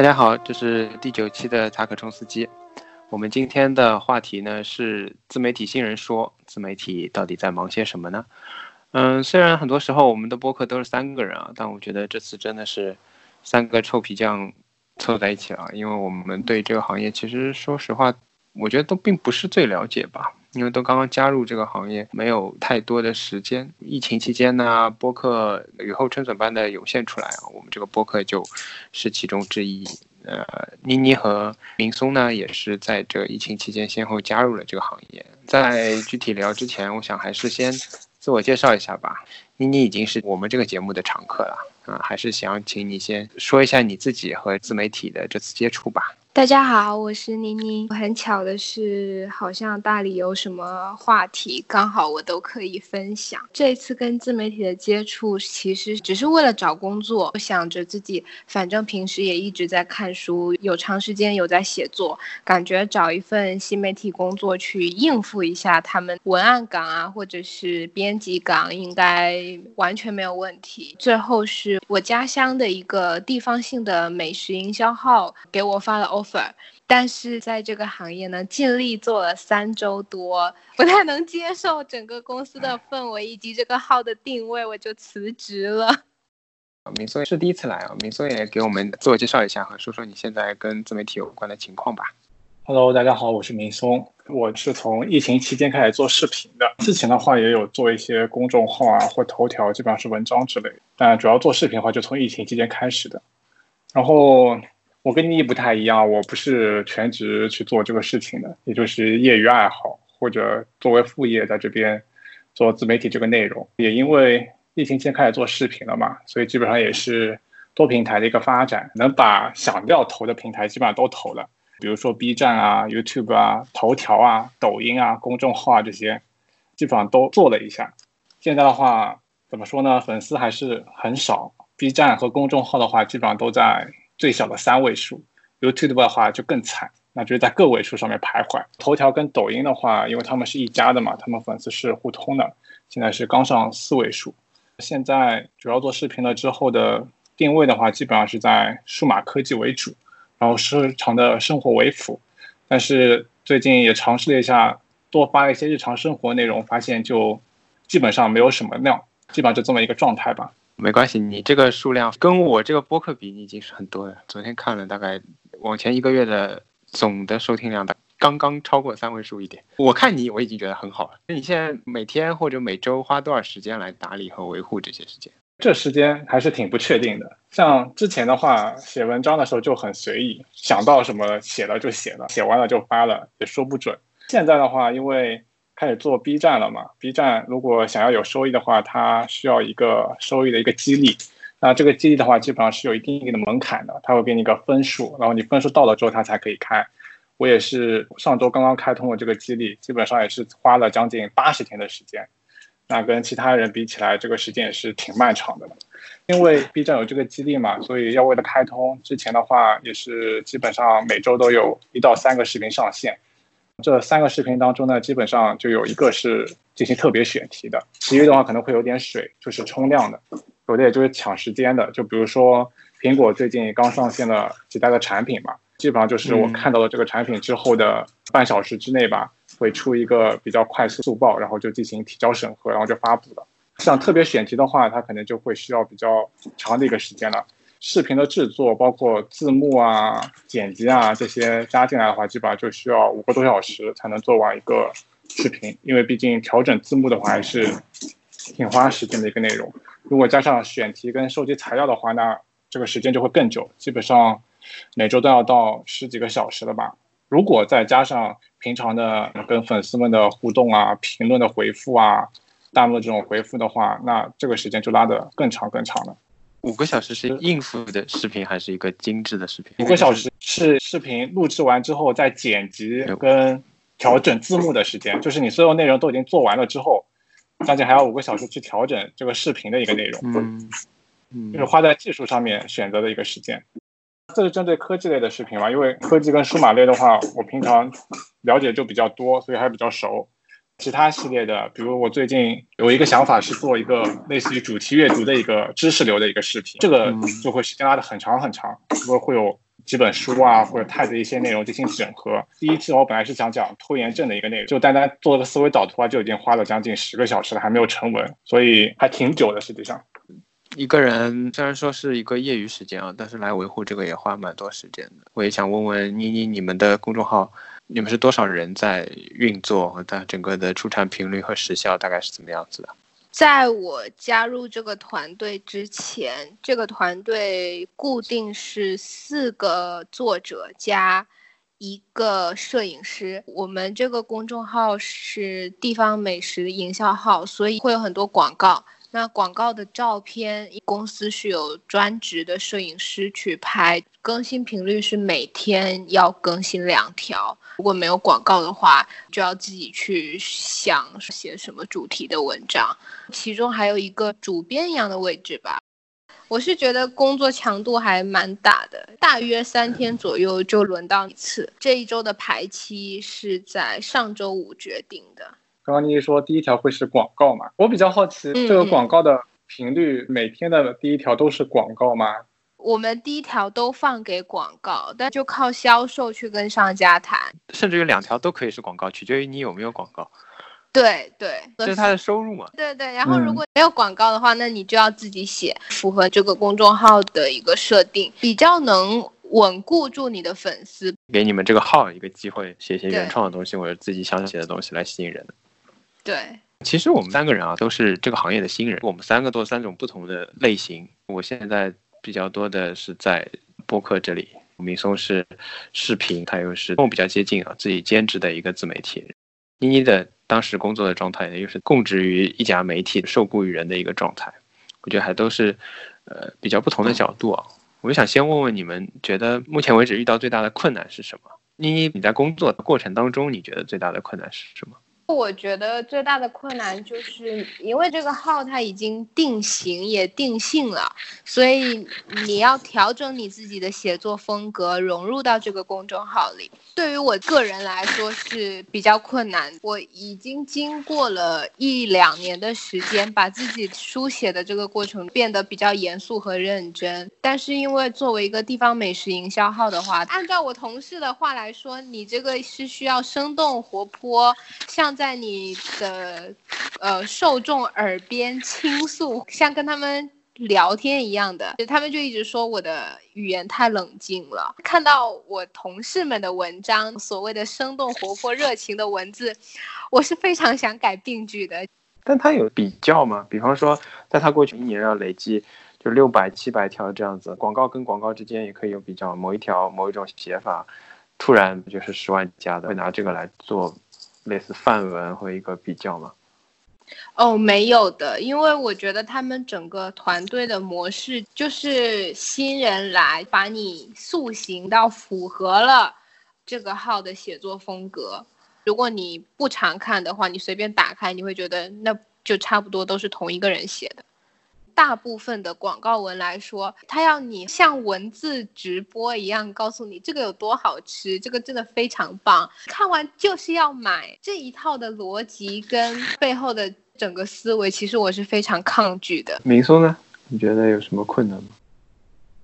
大家好，这是第九期的查可冲司机。我们今天的话题呢是自媒体新人说，自媒体到底在忙些什么呢？嗯，虽然很多时候我们的播客都是三个人啊，但我觉得这次真的是三个臭皮匠凑在一起了，因为我们对这个行业其实说实话，我觉得都并不是最了解吧。因为都刚刚加入这个行业，没有太多的时间。疫情期间呢，播客雨后春笋般的涌现出来啊，我们这个播客就是其中之一。呃，妮妮和明松呢，也是在这疫情期间先后加入了这个行业。在具体聊之前，我想还是先自我介绍一下吧。妮妮已经是我们这个节目的常客了啊，还是想请你先说一下你自己和自媒体的这次接触吧。大家好，我是妮妮。很巧的是，好像大理有什么话题，刚好我都可以分享。这次跟自媒体的接触，其实只是为了找工作。我想着自己反正平时也一直在看书，有长时间有在写作，感觉找一份新媒体工作去应付一下他们文案岗啊，或者是编辑岗，应该完全没有问题。最后是我家乡的一个地方性的美食营销号给我发了 offer，但是在这个行业呢，尽力做了三周多，不太能接受整个公司的氛围以及这个号的定位，我就辞职了。明松是第一次来啊，明松也给我们自我介绍一下和说说你现在跟自媒体有关的情况吧。Hello，大家好，我是明松，我是从疫情期间开始做视频的，之前的话也有做一些公众号啊或头条，基本上是文章之类，但主要做视频的话就从疫情期间开始的，然后。我跟你不太一样，我不是全职去做这个事情的，也就是业余爱好或者作为副业在这边做自媒体这个内容。也因为疫情期间开始做视频了嘛，所以基本上也是多平台的一个发展，能把想要投的平台基本上都投了，比如说 B 站啊、YouTube 啊、头条啊、抖音啊、公众号啊这些，基本上都做了一下。现在的话怎么说呢？粉丝还是很少，B 站和公众号的话基本上都在。最小的三位数，YouTube 的话就更惨，那就是在个位数上面徘徊。头条跟抖音的话，因为他们是一家的嘛，他们粉丝是互通的，现在是刚上四位数。现在主要做视频了之后的定位的话，基本上是在数码科技为主，然后日常的生活为辅。但是最近也尝试了一下，多发一些日常生活内容，发现就基本上没有什么量，基本上就这么一个状态吧。没关系，你这个数量跟我这个播客比，你已经是很多了。昨天看了，大概往前一个月的总的收听量，的刚刚超过三位数一点。我看你，我已经觉得很好了。那你现在每天或者每周花多少时间来打理和维护这些时间？这时间还是挺不确定的。像之前的话，写文章的时候就很随意，想到什么写了就写了，写完了就发了，也说不准。现在的话，因为开始做 B 站了嘛？B 站如果想要有收益的话，它需要一个收益的一个激励。那这个激励的话，基本上是有一定一定的门槛的，它会给你一个分数，然后你分数到了之后，它才可以开。我也是上周刚刚开通了这个激励，基本上也是花了将近八十天的时间。那跟其他人比起来，这个时间也是挺漫长的。因为 B 站有这个激励嘛，所以要为了开通，之前的话也是基本上每周都有一到三个视频上线。这三个视频当中呢，基本上就有一个是进行特别选题的，其余的话可能会有点水，就是冲量的，有的也就是抢时间的。就比如说苹果最近刚上线了几代的产品嘛，基本上就是我看到了这个产品之后的半小时之内吧，会出一个比较快速速报，然后就进行提交审核，然后就发布了。像特别选题的话，它可能就会需要比较长的一个时间了。视频的制作，包括字幕啊、剪辑啊这些加进来的话，基本上就需要五个多小时才能做完一个视频。因为毕竟调整字幕的话，还是挺花时间的一个内容。如果加上选题跟收集材料的话，那这个时间就会更久，基本上每周都要到十几个小时了吧。如果再加上平常的跟粉丝们的互动啊、评论的回复啊、弹幕这种回复的话，那这个时间就拉得更长更长了。五个小时是应付的视频，还是一个精致的视频？五个小时是视频录制完之后再剪辑跟调整字幕的时间，就是你所有内容都已经做完了之后，将近还要五个小时去调整这个视频的一个内容。嗯，就是花在技术上面选择的一个时间。这是针对科技类的视频嘛？因为科技跟数码类的话，我平常了解就比较多，所以还比较熟。其他系列的，比如我最近有一个想法是做一个类似于主题阅读的一个知识流的一个视频，这个就会时间拉的很长很长，不会会有几本书啊，或者 TED 的一些内容进行整合。第一期我本来是想讲拖延症的一个内容，就单单做个思维导图啊，就已经花了将近十个小时了，还没有成文，所以还挺久的。实际上，一个人虽然说是一个业余时间啊，但是来维护这个也花蛮多时间的。我也想问问妮妮，你们的公众号，你们是多少人在运作？但整个的出产频率和时效大概是怎么样子的？在我加入这个团队之前，这个团队固定是四个作者加一个摄影师。我们这个公众号是地方美食营销号，所以会有很多广告。那广告的照片，公司是有专职的摄影师去拍，更新频率是每天要更新两条。如果没有广告的话，就要自己去想写什么主题的文章。其中还有一个主编一样的位置吧。我是觉得工作强度还蛮大的，大约三天左右就轮到一次。这一周的排期是在上周五决定的。刚刚妮说第一条会是广告嘛？我比较好奇，这个广告的频率，每天的第一条都是广告吗？我们第一条都放给广告，但就靠销售去跟商家谈。甚至于两条都可以是广告，取决于你有没有广告。对对，这是他的收入嘛？对对。然后如果没有广告的话，那你就要自己写，符合这个公众号的一个设定，比较能稳固住你的粉丝，给你们这个号一个机会，写一些原创的东西或者自己想写的东西来吸引人。对，其实我们三个人啊，都是这个行业的新人。我们三个都三种不同的类型。我现在比较多的是在播客这里，明松是视频，他又是跟我比较接近啊，自己兼职的一个自媒体。妮妮的当时工作的状态呢，又是供职于一家媒体，受雇于人的一个状态。我觉得还都是呃比较不同的角度啊。我就想先问问你们，觉得目前为止遇到最大的困难是什么？妮妮，你在工作的过程当中，你觉得最大的困难是什么？我觉得最大的困难就是因为这个号它已经定型也定性了，所以你要调整你自己的写作风格，融入到这个公众号里。对于我个人来说是比较困难。我已经经过了一两年的时间，把自己书写的这个过程变得比较严肃和认真。但是因为作为一个地方美食营销号的话，按照我同事的话来说，你这个是需要生动活泼，像。在你的呃受众耳边倾诉，像跟他们聊天一样的，他们就一直说我的语言太冷静了。看到我同事们的文章，所谓的生动活泼、热情的文字，我是非常想改病句的。但他有比较吗？比方说，在他过去一年要累计就六百、七百条这样子，广告跟广告之间也可以有比较，某一条某一种写法，突然就是十万加的，会拿这个来做。类似范文和一个比较吗？哦，没有的，因为我觉得他们整个团队的模式就是新人来把你塑形到符合了这个号的写作风格。如果你不常看的话，你随便打开，你会觉得那就差不多都是同一个人写的。大部分的广告文来说，它要你像文字直播一样告诉你这个有多好吃，这个真的非常棒，看完就是要买这一套的逻辑跟背后的整个思维，其实我是非常抗拒的。明松呢？你觉得有什么困难吗？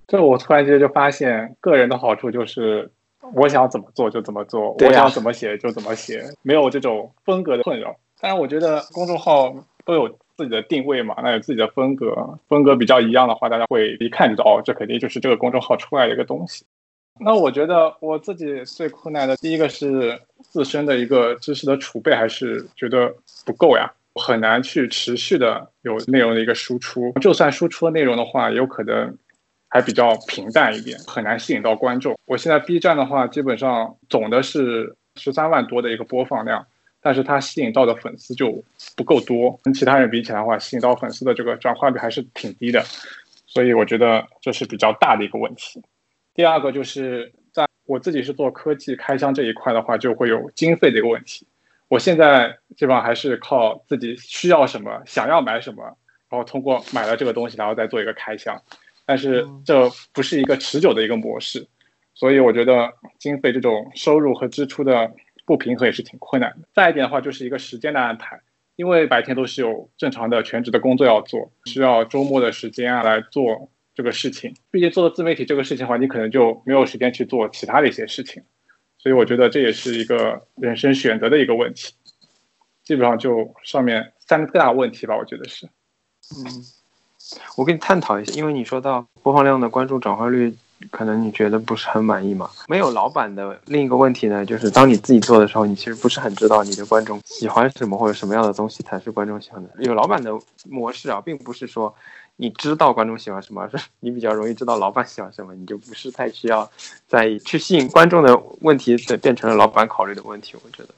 这我突然间就发现，个人的好处就是我想怎么做就怎么做，我想怎么写就怎么写，没有这种风格的困扰。当然，我觉得公众号都有。自己的定位嘛，那有自己的风格，风格比较一样的话，大家会一看就知道哦，这肯定就是这个公众号出来的一个东西。那我觉得我自己最困难的第一个是自身的一个知识的储备，还是觉得不够呀，很难去持续的有内容的一个输出。就算输出的内容的话，也有可能还比较平淡一点，很难吸引到观众。我现在 B 站的话，基本上总的是十三万多的一个播放量。但是它吸引到的粉丝就不够多，跟其他人比起来的话，吸引到粉丝的这个转化率还是挺低的，所以我觉得这是比较大的一个问题。第二个就是在我自己是做科技开箱这一块的话，就会有经费的一个问题。我现在基本上还是靠自己需要什么，想要买什么，然后通过买了这个东西，然后再做一个开箱。但是这不是一个持久的一个模式，所以我觉得经费这种收入和支出的。不平衡也是挺困难的。再一点的话，就是一个时间的安排，因为白天都是有正常的全职的工作要做，需要周末的时间啊来做这个事情。毕竟做了自媒体这个事情的话，你可能就没有时间去做其他的一些事情。所以我觉得这也是一个人生选择的一个问题。基本上就上面三个大问题吧，我觉得是。嗯，我跟你探讨一下，因为你说到播放量的关注转化率。可能你觉得不是很满意嘛？没有老板的另一个问题呢，就是当你自己做的时候，你其实不是很知道你的观众喜欢什么或者什么样的东西才是观众喜欢的。有老板的模式啊，并不是说你知道观众喜欢什么，而是你比较容易知道老板喜欢什么，你就不是太需要在意去吸引观众的问题，变成了老板考虑的问题。我觉得，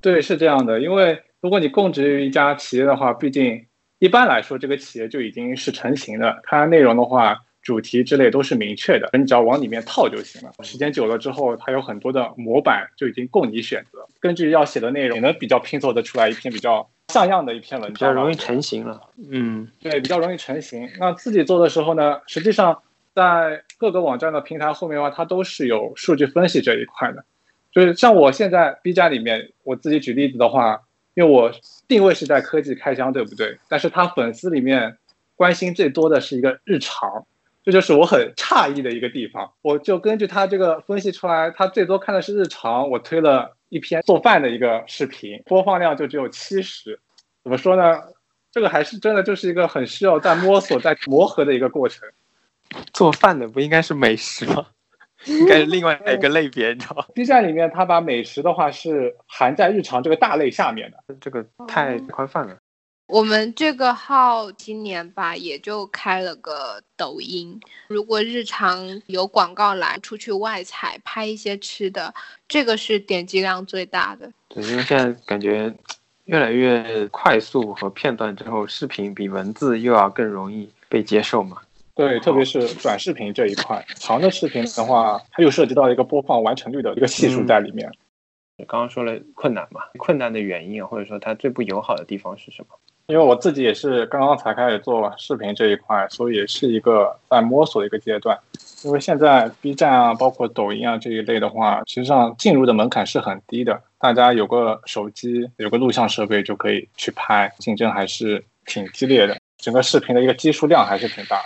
对，是这样的。因为如果你供职于一家企业的话，毕竟一般来说这个企业就已经是成型的，它内容的话。主题之类都是明确的，你只要往里面套就行了。时间久了之后，它有很多的模板就已经供你选择。根据要写的内容，也能比较拼凑的出来一篇比较像样的一篇文章，比较容易成型了。嗯，对，比较容易成型。那自己做的时候呢，实际上在各个网站的平台后面的话，它都是有数据分析这一块的。就是像我现在 B 站里面，我自己举例子的话，因为我定位是在科技开箱，对不对？但是他粉丝里面关心最多的是一个日常。这就是我很诧异的一个地方，我就根据他这个分析出来，他最多看的是日常。我推了一篇做饭的一个视频，播放量就只有七十。怎么说呢？这个还是真的就是一个很需要在摸索、在磨合的一个过程。做饭的不应该是美食吗？应该是另外 一个类别，你知道吗？B 站里面他把美食的话是含在日常这个大类下面的，这个太宽泛了。我们这个号今年吧，也就开了个抖音。如果日常有广告来，出去外采拍一些吃的，这个是点击量最大的。对，因为现在感觉越来越快速和片段之后，视频比文字又要更容易被接受嘛。对，特别是短视频这一块，长的视频的话，它又涉及到一个播放完成率的一个系数在里面。刚刚说了困难嘛，困难的原因或者说它最不友好的地方是什么？因为我自己也是刚刚才开始做视频这一块，所以也是一个在摸索的一个阶段。因为现在 B 站啊，包括抖音啊这一类的话，实际上进入的门槛是很低的，大家有个手机、有个录像设备就可以去拍，竞争还是挺激烈的，整个视频的一个基数量还是挺大。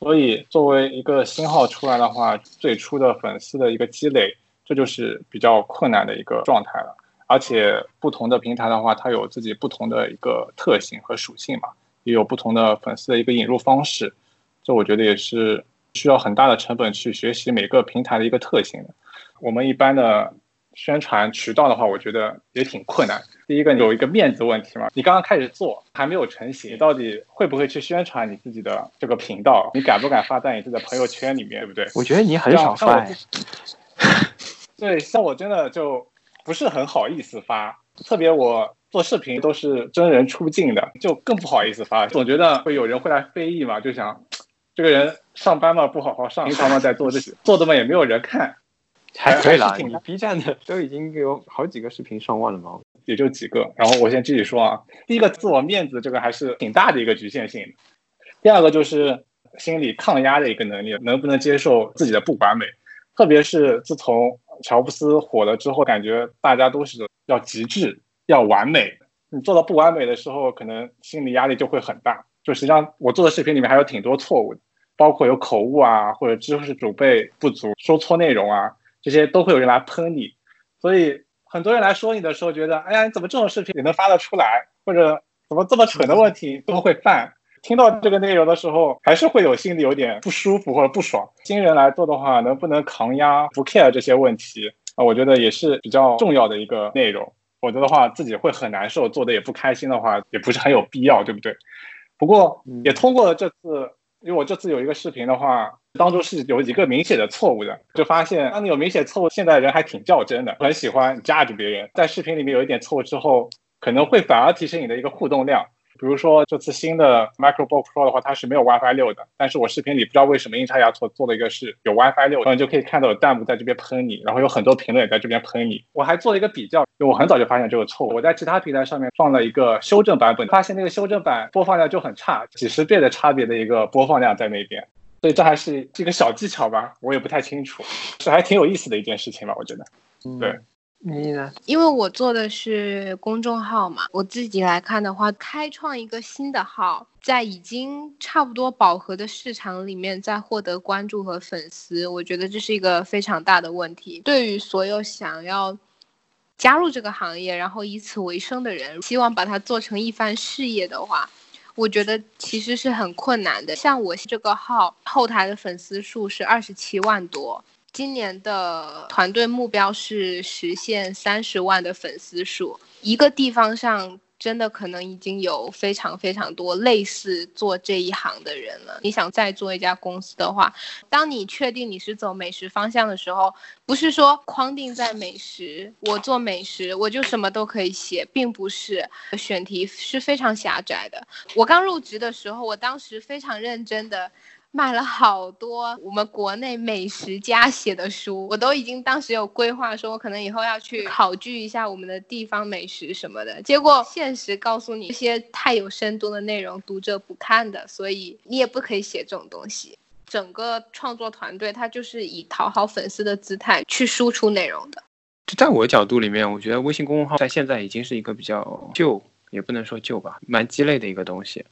所以作为一个新号出来的话，最初的粉丝的一个积累，这就是比较困难的一个状态了。而且不同的平台的话，它有自己不同的一个特性和属性嘛，也有不同的粉丝的一个引入方式，这我觉得也是需要很大的成本去学习每个平台的一个特性的。我们一般的宣传渠道的话，我觉得也挺困难。第一个有一个面子问题嘛，你刚刚开始做还没有成型，你到底会不会去宣传你自己的这个频道？你敢不敢发在你自己的朋友圈里面，对不对？我觉得你很少发。对，像我真的就。不是很好意思发，特别我做视频都是真人出镜的，就更不好意思发。总觉得会有人会来非议嘛，就想这个人上班嘛不好好上，平常嘛在做这些，做的嘛也没有人看，还可以啦。你 B 站的都已经有好几个视频上万了嘛？也就几个。然后我先继续说啊，第一个自我面子这个还是挺大的一个局限性。第二个就是心理抗压的一个能力，能不能接受自己的不完美，特别是自从。乔布斯火了之后，感觉大家都是要极致、要完美。你做到不完美的时候，可能心理压力就会很大。就实际上，我做的视频里面还有挺多错误的，包括有口误啊，或者知识储备不足、说错内容啊，这些都会有人来喷你。所以很多人来说你的时候，觉得哎呀，你怎么这种视频也能发得出来？或者怎么这么蠢的问题都会犯？听到这个内容的时候，还是会有心里有点不舒服或者不爽。新人来做的话，能不能抗压、不 care 这些问题啊？我觉得也是比较重要的一个内容。否则的话，自己会很难受，做的也不开心的话，也不是很有必要，对不对？不过也通过了这次，因为我这次有一个视频的话，当中是有一个明显的错误的，就发现当你有明显错误，现在人还挺较真的，很喜欢 judge 别人。在视频里面有一点错误之后，可能会反而提升你的一个互动量。比如说这次新的 MacBook Pro 的话，它是没有 WiFi 六的。但是我视频里不知道为什么阴差阳错做了一个是有 WiFi 六，然后就可以看到有弹幕在这边喷你，然后有很多评论也在这边喷你。我还做了一个比较，我很早就发现这个错误。我在其他平台上面放了一个修正版本，发现那个修正版播放量就很差，几十倍的差别的一个播放量在那边。所以这还是一个小技巧吧，我也不太清楚，这还挺有意思的一件事情吧，我觉得。对。你呢？因为我做的是公众号嘛，我自己来看的话，开创一个新的号，在已经差不多饱和的市场里面再获得关注和粉丝，我觉得这是一个非常大的问题。对于所有想要加入这个行业，然后以此为生的人，希望把它做成一番事业的话，我觉得其实是很困难的。像我这个号后台的粉丝数是二十七万多。今年的团队目标是实现三十万的粉丝数。一个地方上真的可能已经有非常非常多类似做这一行的人了。你想再做一家公司的话，当你确定你是走美食方向的时候，不是说框定在美食，我做美食我就什么都可以写，并不是选题是非常狭窄的。我刚入职的时候，我当时非常认真的。买了好多我们国内美食家写的书，我都已经当时有规划，说我可能以后要去考据一下我们的地方美食什么的。结果现实告诉你，这些太有深度的内容读者不看的，所以你也不可以写这种东西。整个创作团队他就是以讨好粉丝的姿态去输出内容的。就在我角度里面，我觉得微信公众号在现在已经是一个比较旧，也不能说旧吧，蛮鸡肋的一个东西。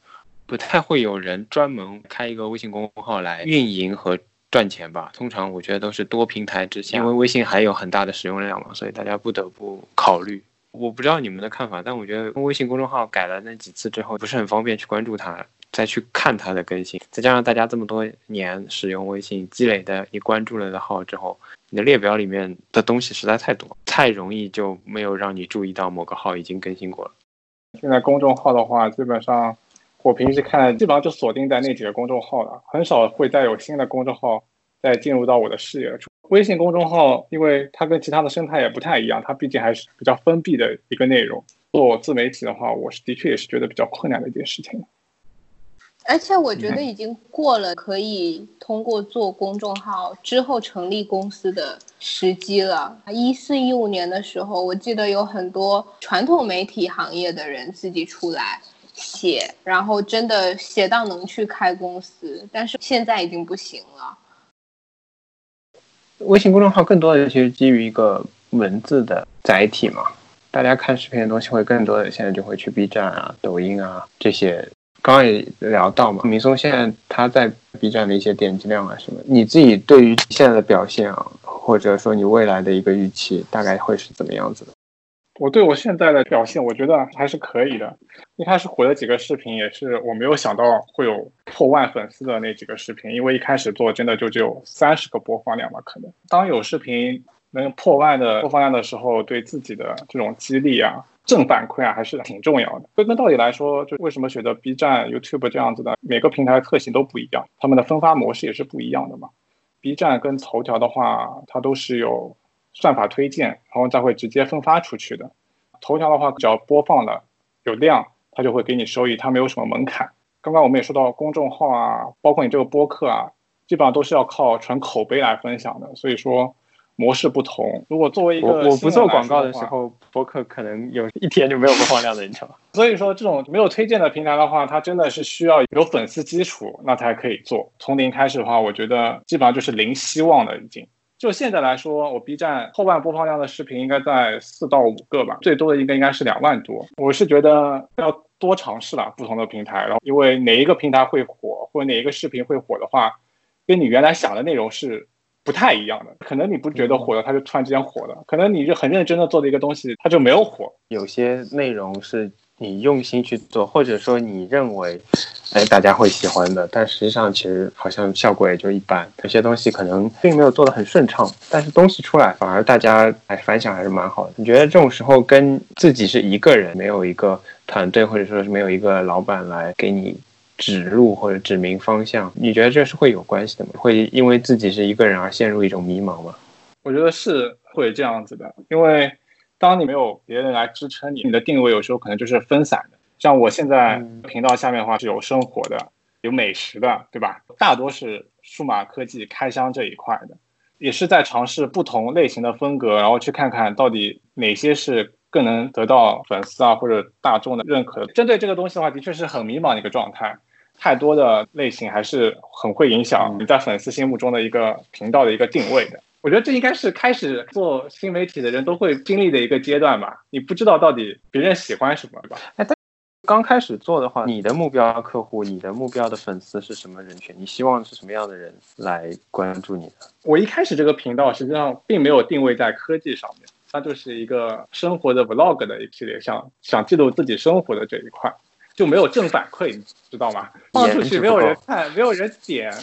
不太会有人专门开一个微信公众号来运营和赚钱吧？通常我觉得都是多平台之下，因为微信还有很大的使用量嘛，所以大家不得不考虑。我不知道你们的看法，但我觉得微信公众号改了那几次之后，不是很方便去关注它，再去看它的更新。再加上大家这么多年使用微信积累的，你关注了的号之后，你的列表里面的东西实在太多，太容易就没有让你注意到某个号已经更新过了。现在公众号的话，基本上。我平时看基本上就锁定在那几个公众号了，很少会再有新的公众号再进入到我的视野。微信公众号，因为它跟其他的生态也不太一样，它毕竟还是比较封闭的一个内容。做自媒体的话，我是的确也是觉得比较困难的一件事情。而且我觉得已经过了可以通过做公众号之后成立公司的时机了。一四一五年的时候，我记得有很多传统媒体行业的人自己出来。写，然后真的写到能去开公司，但是现在已经不行了。微信公众号更多的其实基于一个文字的载体嘛，大家看视频的东西会更多的，现在就会去 B 站啊、抖音啊这些。刚刚也聊到嘛，明松现在他在 B 站的一些点击量啊什么，你自己对于现在的表现啊，或者说你未来的一个预期，大概会是怎么样子的？我对我现在的表现，我觉得还是可以的。一开始火的几个视频，也是我没有想到会有破万粉丝的那几个视频，因为一开始做真的就只有三十个播放量嘛，可能。当有视频能破万的播放量的时候，对自己的这种激励啊、正反馈啊，还是挺重要的。归根到底来说，就为什么选择 B 站、YouTube 这样子的，每个平台特性都不一样，他们的分发模式也是不一样的嘛。B 站跟头条的话，它都是有。算法推荐，然后再会直接分发出去的。头条的话，只要播放了有量，它就会给你收益，它没有什么门槛。刚刚我们也说到公众号啊，包括你这个播客啊，基本上都是要靠纯口碑来分享的。所以说模式不同。如果作为一个我不做广告的时候，播客可能有一天就没有播放量的，你知道吗？所以说这种没有推荐的平台的话，它真的是需要有粉丝基础，那才可以做。从零开始的话，我觉得基本上就是零希望的已经。就现在来说，我 B 站后半播放量的视频应该在四到五个吧，最多的一个应该是两万多。我是觉得要多尝试了不同的平台，然后因为哪一个平台会火，或者哪一个视频会火的话，跟你原来想的内容是不太一样的。可能你不觉得火了，它就突然之间火了；可能你就很认真的做的一个东西，它就没有火。有些内容是。你用心去做，或者说你认为，哎，大家会喜欢的，但实际上其实好像效果也就一般。有些东西可能并没有做的很顺畅，但是东西出来反而大家哎反响还是蛮好的。你觉得这种时候跟自己是一个人，没有一个团队，或者说是没有一个老板来给你指路或者指明方向，你觉得这是会有关系的吗？会因为自己是一个人而陷入一种迷茫吗？我觉得是会这样子的，因为。当你没有别人来支撑你，你的定位有时候可能就是分散的。像我现在频道下面的话是有生活的，有美食的，对吧？大多是数码科技开箱这一块的，也是在尝试不同类型的风格，然后去看看到底哪些是更能得到粉丝啊或者大众的认可的。针对这个东西的话，的确是很迷茫的一个状态。太多的类型还是很会影响你在粉丝心目中的一个频道的一个定位的。我觉得这应该是开始做新媒体的人都会经历的一个阶段吧。你不知道到底别人喜欢什么吧？哎，但刚开始做的话，你的目标客户、你的目标的粉丝是什么人群？你希望是什么样的人来关注你的？我一开始这个频道实际上并没有定位在科技上面，它就是一个生活的 vlog 的一系列，想想记录自己生活的这一块，就没有正反馈，你知道吗？放出去没有人看，没有人点，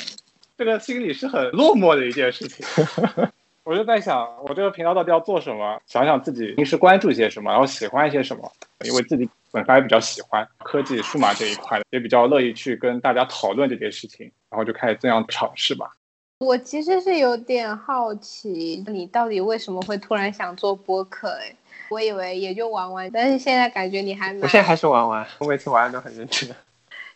这个心里是很落寞的一件事情。我就在想，我这个频道到底要做什么？想想自己平时关注一些什么，然后喜欢一些什么，因为自己本身也比较喜欢科技、数码这一块，也比较乐意去跟大家讨论这件事情，然后就开始这样尝试吧。我其实是有点好奇，你到底为什么会突然想做播客？哎，我以为也就玩玩，但是现在感觉你还……我现在还是玩玩，我每次玩都很认真。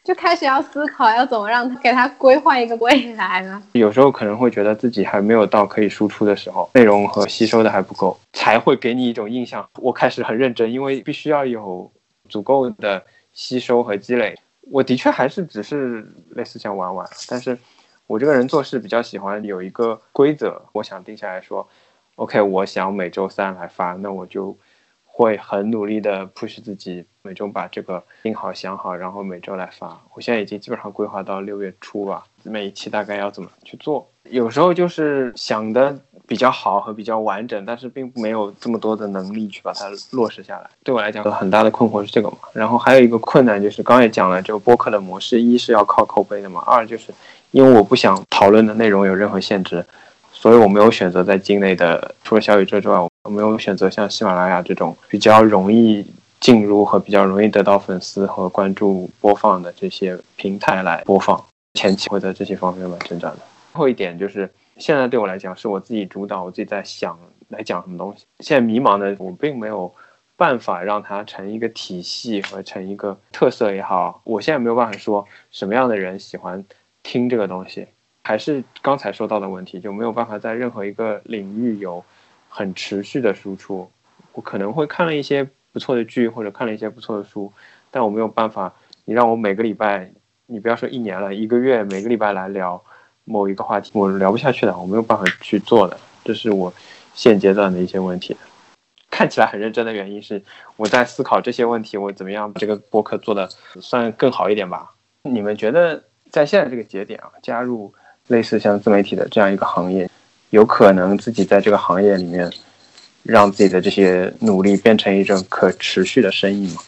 就开始要思考要怎么让他给他规划一个未来了。有时候可能会觉得自己还没有到可以输出的时候，内容和吸收的还不够，才会给你一种印象。我开始很认真，因为必须要有足够的吸收和积累。我的确还是只是类似像玩玩，但是我这个人做事比较喜欢有一个规则，我想定下来说，OK，我想每周三来发，那我就。会很努力的 push 自己，每周把这个定好想好，然后每周来发。我现在已经基本上规划到六月初吧，每一期大概要怎么去做。有时候就是想的比较好和比较完整，但是并没有这么多的能力去把它落实下来。对我来讲，很大的困惑是这个嘛。然后还有一个困难就是，刚刚也讲了，这个播客的模式，一是要靠口碑的嘛，二就是因为我不想讨论的内容有任何限制，所以我没有选择在境内的，除了小宇宙之外。我没有选择像喜马拉雅这种比较容易进入和比较容易得到粉丝和关注播放的这些平台来播放，前期会在这些方面蛮挣扎的。最后一点就是，现在对我来讲是我自己主导，我自己在想来讲什么东西。现在迷茫的我并没有办法让它成一个体系和成一个特色也好，我现在没有办法说什么样的人喜欢听这个东西，还是刚才说到的问题，就没有办法在任何一个领域有。很持续的输出，我可能会看了一些不错的剧，或者看了一些不错的书，但我没有办法。你让我每个礼拜，你不要说一年了，一个月每个礼拜来聊某一个话题，我聊不下去的，我没有办法去做的。这是我现阶段的一些问题。看起来很认真的原因是我在思考这些问题，我怎么样把这个播客做的算更好一点吧？你们觉得在现在这个节点啊，加入类似像自媒体的这样一个行业？有可能自己在这个行业里面，让自己的这些努力变成一种可持续的生意吗？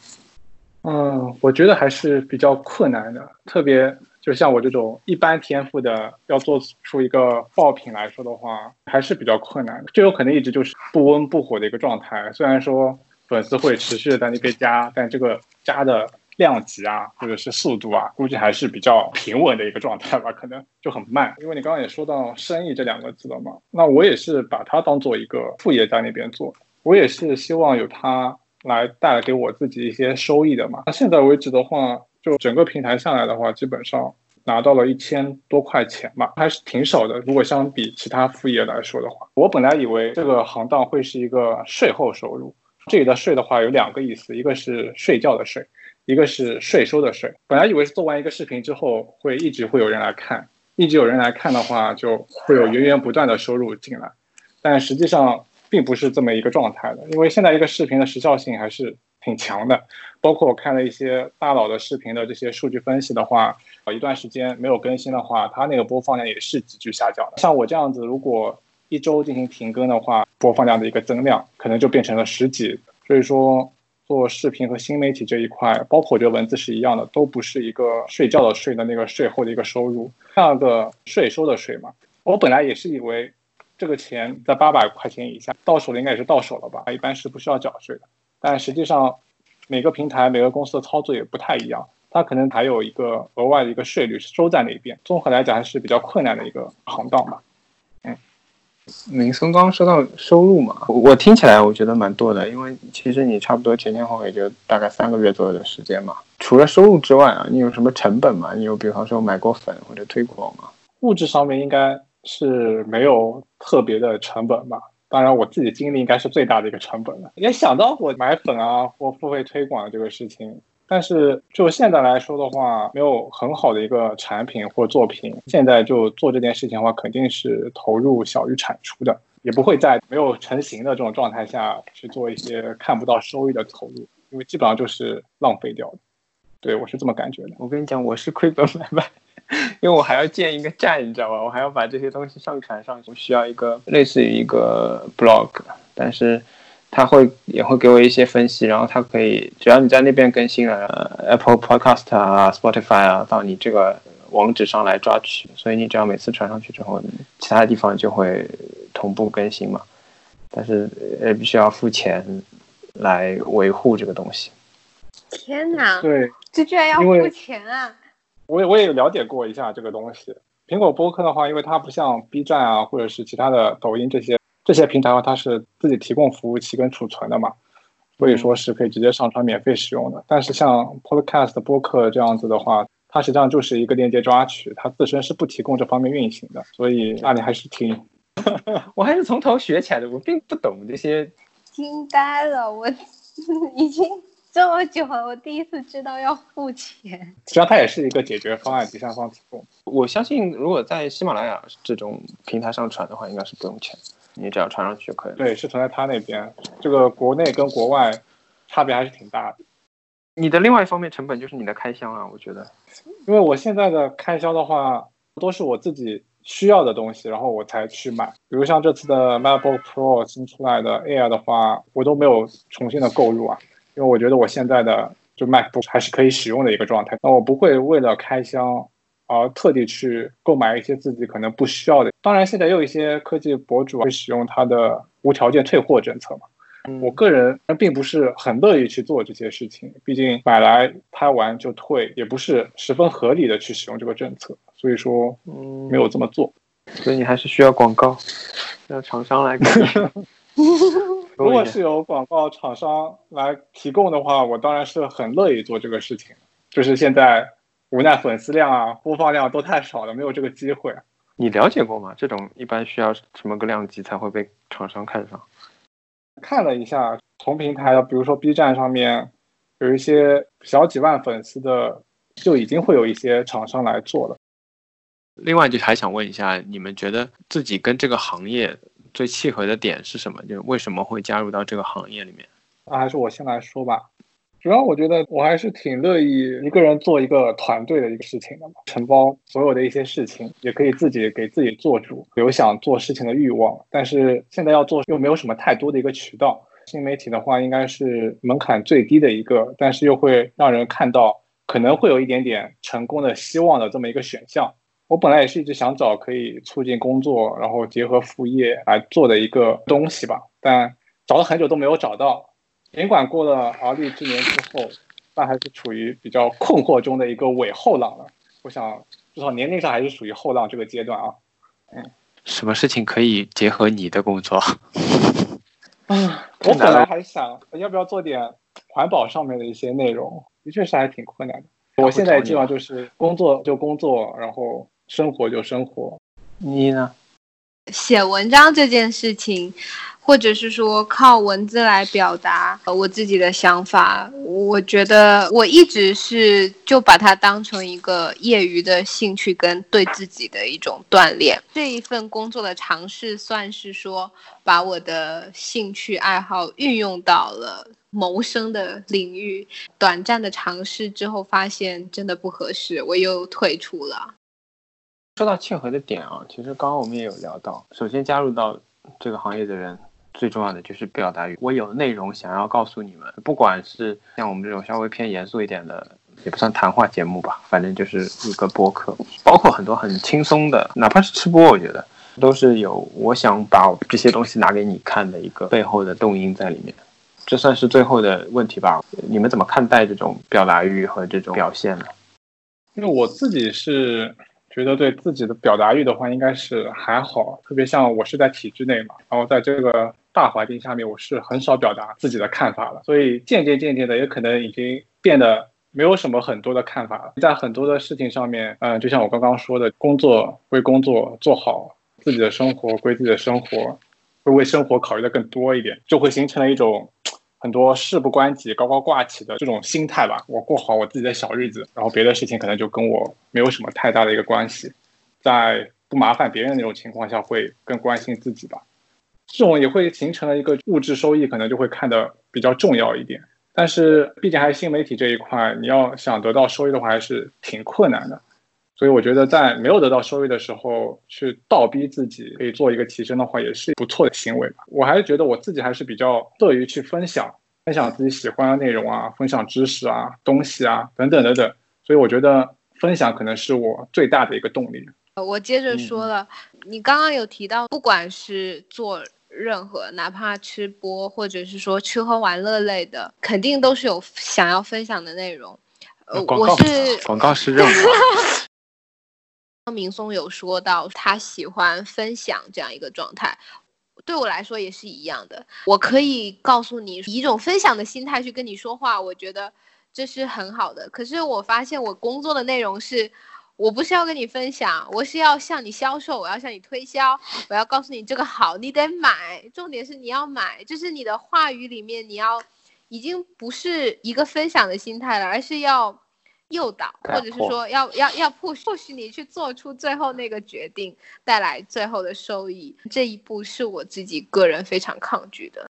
嗯，我觉得还是比较困难的，特别就像我这种一般天赋的，要做出一个爆品来说的话，还是比较困难的。这有可能一直就是不温不火的一个状态，虽然说粉丝会持续的在那边加，但这个加的。量级啊，或者是速度啊，估计还是比较平稳的一个状态吧，可能就很慢。因为你刚刚也说到生意这两个字了嘛，那我也是把它当做一个副业在那边做，我也是希望有它来带来给我自己一些收益的嘛。那现在为止的话，就整个平台下来的话，基本上拿到了一千多块钱吧，还是挺少的。如果相比其他副业来说的话，我本来以为这个行当会是一个税后收入，这里的税的话有两个意思，一个是睡觉的税。一个是税收的税，本来以为是做完一个视频之后会一直会有人来看，一直有人来看的话，就会有源源不断的收入进来，但实际上并不是这么一个状态的，因为现在一个视频的时效性还是挺强的，包括我看了一些大佬的视频的这些数据分析的话，一段时间没有更新的话，它那个播放量也是急剧下降的。像我这样子，如果一周进行停更的话，播放量的一个增量可能就变成了十几，所以说。做视频和新媒体这一块，包括我觉得文字是一样的，都不是一个睡觉的睡的那个税后的一个收入，那个税收的税嘛。我本来也是以为这个钱在八百块钱以下到手了，应该也是到手了吧？一般是不需要缴税的。但实际上，每个平台、每个公司的操作也不太一样，它可能还有一个额外的一个税率收在那边。综合来讲，还是比较困难的一个行当吧。明松刚说到收入嘛，我听起来我觉得蛮多的，因为其实你差不多前前后后也就大概三个月左右的时间嘛。除了收入之外啊，你有什么成本吗？你有比方说买过粉或者推广吗？物质上面应该是没有特别的成本吧。当然我自己经历应该是最大的一个成本了，也想到我买粉啊或付费推广这个事情。但是就现在来说的话，没有很好的一个产品或作品，现在就做这件事情的话，肯定是投入小于产出的。也不会在没有成型的这种状态下去做一些看不到收益的投入，因为基本上就是浪费掉的。对我是这么感觉的。我跟你讲，我是亏本买卖，因为我还要建一个站，你知道吧？我还要把这些东西上传上去，我需要一个类似于一个 blog，但是它会也会给我一些分析，然后他可以只要你在那边更新了、呃 Apple Podcast 啊、Spotify 啊，到你这个网址上来抓取，所以你只要每次传上去之后，其他地方就会同步更新嘛。但是呃，必须要付钱来维护这个东西。天哪，对，这居然要付钱啊！我也我也有了解过一下这个东西。苹果播客的话，因为它不像 B 站啊，或者是其他的抖音这些这些平台的话，它是自己提供服务器跟储存的嘛，所以说是可以直接上传免费使用的。但是像 Podcast 播客这样子的话，它实际上就是一个链接抓取，它自身是不提供这方面运行的，所以那你还是挺 我还是从头学起来的，我并不懂这些。惊呆了，我已经这么久了，我第一次知道要付钱。实际上它也是一个解决方案，第三方提供。我相信，如果在喜马拉雅这种平台上传的话，应该是不用钱，你只要传上去就可以了。对，是存在他那边。这个国内跟国外差别还是挺大的。你的另外一方面成本就是你的开销啊，我觉得。因为我现在的开销的话，都是我自己需要的东西，然后我才去买。比如像这次的 MacBook Pro 新出来的 Air 的话，我都没有重新的购入啊，因为我觉得我现在的就 MacBook 还是可以使用的一个状态。那我不会为了开箱而特地去购买一些自己可能不需要的。当然，现在也有一些科技博主会使用它的无条件退货政策嘛。我个人并不是很乐意去做这些事情，毕竟买来拍完就退，也不是十分合理的去使用这个政策，所以说嗯没有这么做。所以你还是需要广告，让厂商来。如果是有广告厂商来提供的话，我当然是很乐意做这个事情。就是现在无奈粉丝量啊、播放量都太少了，没有这个机会。你了解过吗？这种一般需要什么个量级才会被厂商看上？看了一下同平台的，比如说 B 站上面有一些小几万粉丝的，就已经会有一些厂商来做了。另外，就还想问一下，你们觉得自己跟这个行业最契合的点是什么？就是为什么会加入到这个行业里面？那还是我先来说吧。主要我觉得我还是挺乐意一个人做一个团队的一个事情的嘛，承包所有的一些事情，也可以自己给自己做主，有想做事情的欲望。但是现在要做又没有什么太多的一个渠道，新媒体的话应该是门槛最低的一个，但是又会让人看到可能会有一点点成功的希望的这么一个选项。我本来也是一直想找可以促进工作，然后结合副业来做的一个东西吧，但找了很久都没有找到。尽管过了而立之年之后，但还是处于比较困惑中的一个伪后浪了。我想，至少年龄上还是属于后浪这个阶段啊。嗯什么事情可以结合你的工作？嗯，我本来还想要不要做点环保上面的一些内容，的确是还挺困难的。我现在基本上就是工作就工作，然后生活就生活。你呢？写文章这件事情，或者是说靠文字来表达我自己的想法，我觉得我一直是就把它当成一个业余的兴趣跟对自己的一种锻炼。这一份工作的尝试，算是说把我的兴趣爱好运用到了谋生的领域。短暂的尝试之后，发现真的不合适，我又退出了。说到契合的点啊，其实刚刚我们也有聊到，首先加入到这个行业的人，最重要的就是表达欲。我有内容想要告诉你们，不管是像我们这种稍微偏严肃一点的，也不算谈话节目吧，反正就是一个播客，包括很多很轻松的，哪怕是吃播，我觉得都是有我想把这些东西拿给你看的一个背后的动因在里面。这算是最后的问题吧？你们怎么看待这种表达欲和这种表现呢？因为我自己是觉得对自己的表达欲的话，应该是还好，特别像我是在体制内嘛，然后在这个大环境下面，我是很少表达自己的看法了，所以渐渐渐渐的，也可能已经变得没有什么很多的看法了。在很多的事情上面，嗯，就像我刚刚说的，工作归工作做好，自己的生活归自己的生活，会为生活考虑的更多一点，就会形成了一种。很多事不关己、高高挂起的这种心态吧，我过好我自己的小日子，然后别的事情可能就跟我没有什么太大的一个关系，在不麻烦别人那种情况下，会更关心自己吧。这种也会形成了一个物质收益，可能就会看得比较重要一点。但是毕竟还是新媒体这一块，你要想得到收益的话，还是挺困难的。所以我觉得在没有得到收益的时候，去倒逼自己可以做一个提升的话，也是不错的行为吧。我还是觉得我自己还是比较乐于去分享，分享自己喜欢的内容啊，分享知识啊、东西啊等等等等。所以我觉得分享可能是我最大的一个动力。我接着说了，你刚刚有提到，不管是做任何，哪怕吃播或者是说吃喝玩乐类的，肯定都是有想要分享的内容。呃，我是广告是任务。明松有说到他喜欢分享这样一个状态，对我来说也是一样的。我可以告诉你，以一种分享的心态去跟你说话，我觉得这是很好的。可是我发现我工作的内容是，我不是要跟你分享，我是要向你销售，我要向你推销，我要告诉你这个好，你得买。重点是你要买，就是你的话语里面你要已经不是一个分享的心态了，而是要。诱导，或者是说要要要迫迫使你去做出最后那个决定，带来最后的收益，这一步是我自己个人非常抗拒的。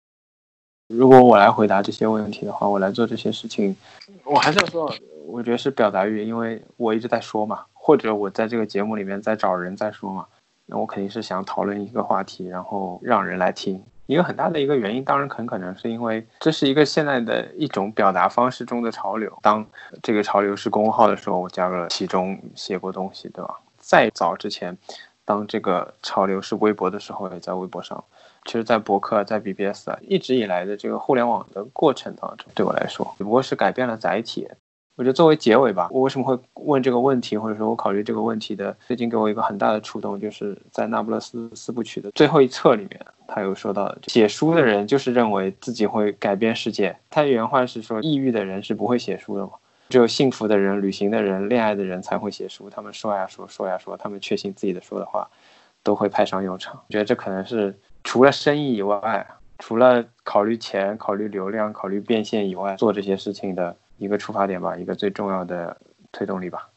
如果我来回答这些问题的话，我来做这些事情，我还是要说，我觉得是表达欲，因为我一直在说嘛，或者我在这个节目里面在找人在说嘛，那我肯定是想讨论一个话题，然后让人来听。一个很大的一个原因，当然很可能是因为这是一个现在的一种表达方式中的潮流。当这个潮流是公号的时候，我加入了其中写过东西，对吧？再早之前，当这个潮流是微博的时候，也在微博上。其实，在博客、在 BBS 啊，一直以来的这个互联网的过程当中，对我来说，只不过是改变了载体。我觉得作为结尾吧，我为什么会问这个问题，或者说我考虑这个问题的，最近给我一个很大的触动，就是在那不勒斯四部曲的最后一册里面，他有说到，写书的人就是认为自己会改变世界。他原话是说，抑郁的人是不会写书的嘛，只有幸福的人、旅行的人、恋爱的人才会写书。他们说呀说，说呀说，他们确信自己的说的话都会派上用场。我觉得这可能是除了生意以外，除了考虑钱、考虑流量、考虑变现以外，做这些事情的。一个出发点吧，一个最重要的推动力吧。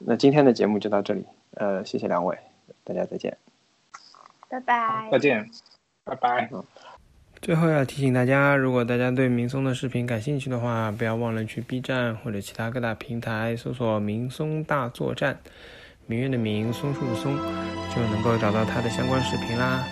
那今天的节目就到这里，呃，谢谢两位，大家再见，拜拜，再见，拜拜。最后要提醒大家，如果大家对明松的视频感兴趣的话，不要忘了去 B 站或者其他各大平台搜索“明松大作战”，明月的明，松树的松，就能够找到他的相关视频啦。